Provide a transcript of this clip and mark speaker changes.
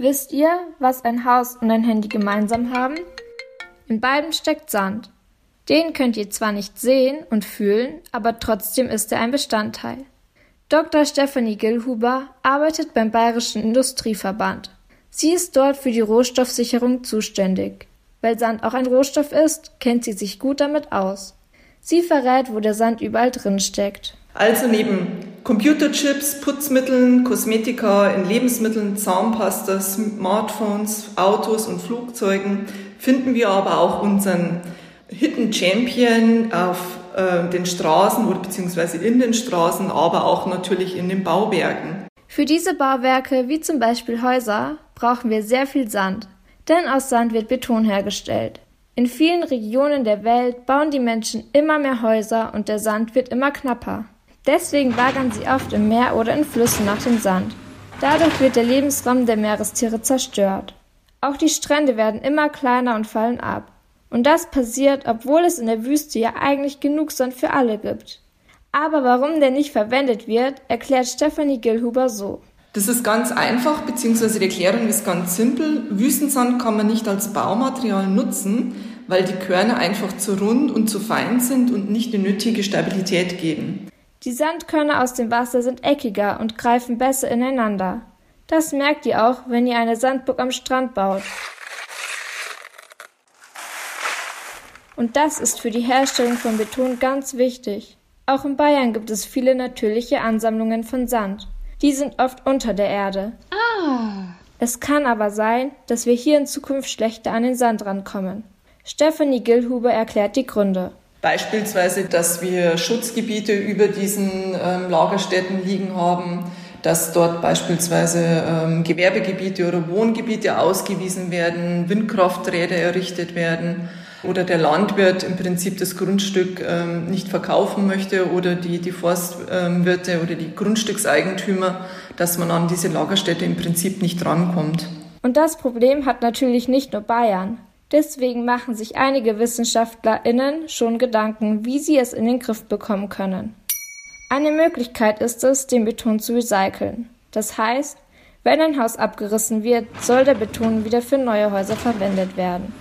Speaker 1: Wisst ihr, was ein Haus und ein Handy gemeinsam haben? In beiden steckt Sand. Den könnt ihr zwar nicht sehen und fühlen, aber trotzdem ist er ein Bestandteil. Dr. Stephanie Gillhuber arbeitet beim Bayerischen Industrieverband. Sie ist dort für die Rohstoffsicherung zuständig. Weil Sand auch ein Rohstoff ist, kennt sie sich gut damit aus. Sie verrät, wo der Sand überall drin steckt.
Speaker 2: Also neben Computerchips, Putzmitteln, Kosmetika, in Lebensmitteln, Zahnpasta, Smartphones, Autos und Flugzeugen finden wir aber auch unseren Hidden Champion auf äh, den Straßen oder beziehungsweise in den Straßen, aber auch natürlich in den Bauwerken.
Speaker 1: Für diese Bauwerke, wie zum Beispiel Häuser, brauchen wir sehr viel Sand, denn aus Sand wird Beton hergestellt. In vielen Regionen der Welt bauen die Menschen immer mehr Häuser und der Sand wird immer knapper. Deswegen lagern sie oft im Meer oder in Flüssen nach dem Sand. Dadurch wird der Lebensraum der Meerestiere zerstört. Auch die Strände werden immer kleiner und fallen ab. Und das passiert, obwohl es in der Wüste ja eigentlich genug Sand für alle gibt. Aber warum der nicht verwendet wird, erklärt Stephanie Gilhuber so.
Speaker 2: Das ist ganz einfach, beziehungsweise die Erklärung ist ganz simpel. Wüstensand kann man nicht als Baumaterial nutzen, weil die Körner einfach zu rund und zu fein sind und nicht die nötige Stabilität geben.
Speaker 1: Die Sandkörner aus dem Wasser sind eckiger und greifen besser ineinander. Das merkt ihr auch, wenn ihr eine Sandburg am Strand baut. Und das ist für die Herstellung von Beton ganz wichtig. Auch in Bayern gibt es viele natürliche Ansammlungen von Sand. Die sind oft unter der Erde. Ah. Es kann aber sein, dass wir hier in Zukunft schlechter an den Sand rankommen. Stephanie Gilhuber erklärt die Gründe.
Speaker 2: Beispielsweise, dass wir Schutzgebiete über diesen ähm, Lagerstätten liegen haben, dass dort beispielsweise ähm, Gewerbegebiete oder Wohngebiete ausgewiesen werden, Windkrafträder errichtet werden oder der Landwirt im Prinzip das Grundstück ähm, nicht verkaufen möchte oder die, die Forstwirte oder die Grundstückseigentümer, dass man an diese Lagerstätte im Prinzip nicht rankommt.
Speaker 1: Und das Problem hat natürlich nicht nur Bayern. Deswegen machen sich einige WissenschaftlerInnen schon Gedanken, wie sie es in den Griff bekommen können. Eine Möglichkeit ist es, den Beton zu recyceln. Das heißt, wenn ein Haus abgerissen wird, soll der Beton wieder für neue Häuser verwendet werden.